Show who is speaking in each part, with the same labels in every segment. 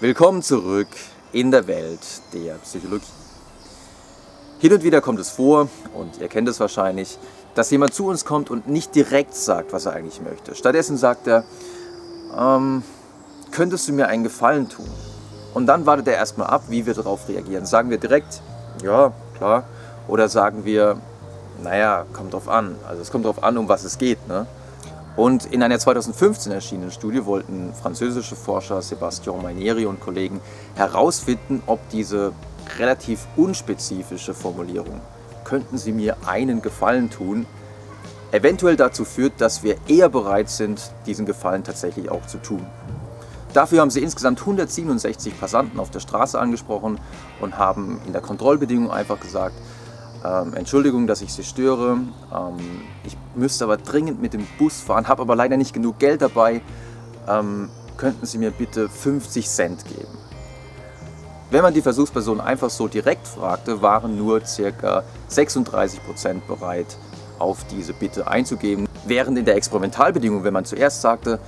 Speaker 1: Willkommen zurück in der Welt der Psychologie. Hin und wieder kommt es vor, und ihr kennt es wahrscheinlich, dass jemand zu uns kommt und nicht direkt sagt, was er eigentlich möchte. Stattdessen sagt er, ähm, könntest du mir einen Gefallen tun? Und dann wartet er erstmal ab, wie wir darauf reagieren. Sagen wir direkt, ja, klar. Oder sagen wir, naja, kommt drauf an. Also es kommt drauf an, um was es geht. Ne? Und in einer 2015 erschienenen Studie wollten französische Forscher Sebastian Mainieri und Kollegen herausfinden, ob diese relativ unspezifische Formulierung, könnten Sie mir einen Gefallen tun, eventuell dazu führt, dass wir eher bereit sind, diesen Gefallen tatsächlich auch zu tun. Dafür haben sie insgesamt 167 Passanten auf der Straße angesprochen und haben in der Kontrollbedingung einfach gesagt, ähm, Entschuldigung, dass ich Sie störe. Ähm, ich müsste aber dringend mit dem Bus fahren, habe aber leider nicht genug Geld dabei. Ähm, könnten Sie mir bitte 50 Cent geben? Wenn man die Versuchsperson einfach so direkt fragte, waren nur ca. 36 Prozent bereit, auf diese Bitte einzugeben. Während in der Experimentalbedingung, wenn man zuerst sagte,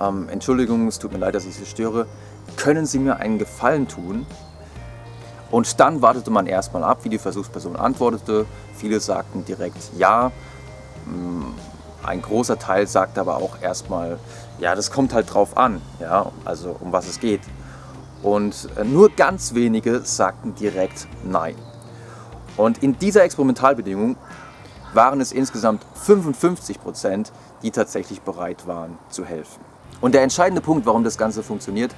Speaker 1: ähm, Entschuldigung, es tut mir leid, dass ich Sie störe, können Sie mir einen Gefallen tun? Und dann wartete man erstmal ab, wie die Versuchsperson antwortete. Viele sagten direkt ja. Mm, ein großer Teil sagte aber auch erstmal, ja, das kommt halt drauf an, ja, also um was es geht. Und äh, nur ganz wenige sagten direkt nein. Und in dieser Experimentalbedingung waren es insgesamt 55 Prozent, die tatsächlich bereit waren zu helfen. Und der entscheidende Punkt, warum das Ganze funktioniert,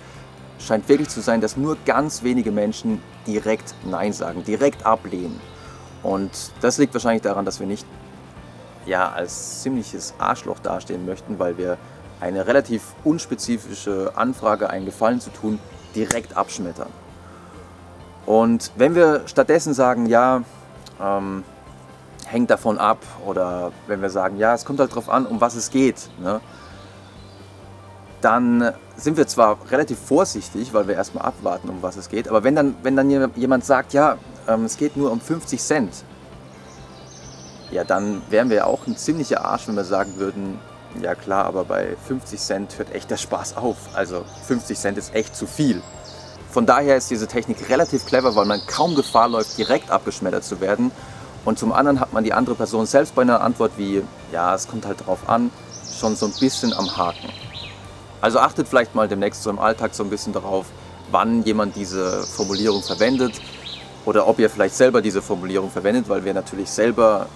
Speaker 1: scheint wirklich zu sein, dass nur ganz wenige Menschen direkt Nein sagen, direkt ablehnen. Und das liegt wahrscheinlich daran, dass wir nicht ja, als ziemliches Arschloch dastehen möchten, weil wir eine relativ unspezifische Anfrage, einen Gefallen zu tun, direkt abschmettern. Und wenn wir stattdessen sagen, ja, ähm, hängt davon ab, oder wenn wir sagen, ja, es kommt halt darauf an, um was es geht, ne? Dann sind wir zwar relativ vorsichtig, weil wir erstmal abwarten, um was es geht, aber wenn dann, wenn dann jemand sagt, ja, ähm, es geht nur um 50 Cent, ja, dann wären wir auch ein ziemlicher Arsch, wenn wir sagen würden, ja klar, aber bei 50 Cent hört echt der Spaß auf. Also 50 Cent ist echt zu viel. Von daher ist diese Technik relativ clever, weil man kaum Gefahr läuft, direkt abgeschmettert zu werden. Und zum anderen hat man die andere Person selbst bei einer Antwort wie, ja, es kommt halt drauf an, schon so ein bisschen am Haken. Also achtet vielleicht mal demnächst so im Alltag so ein bisschen darauf, wann jemand diese Formulierung verwendet oder ob ihr vielleicht selber diese Formulierung verwendet, weil wir natürlich selber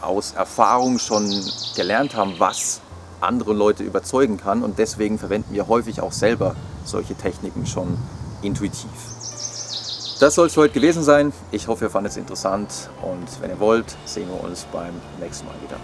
Speaker 1: aus Erfahrung schon gelernt haben, was andere Leute überzeugen kann und deswegen verwenden wir häufig auch selber solche Techniken schon intuitiv. Das soll es heute gewesen sein. Ich hoffe, ihr fandet es interessant und wenn ihr wollt, sehen wir uns beim nächsten Mal wieder.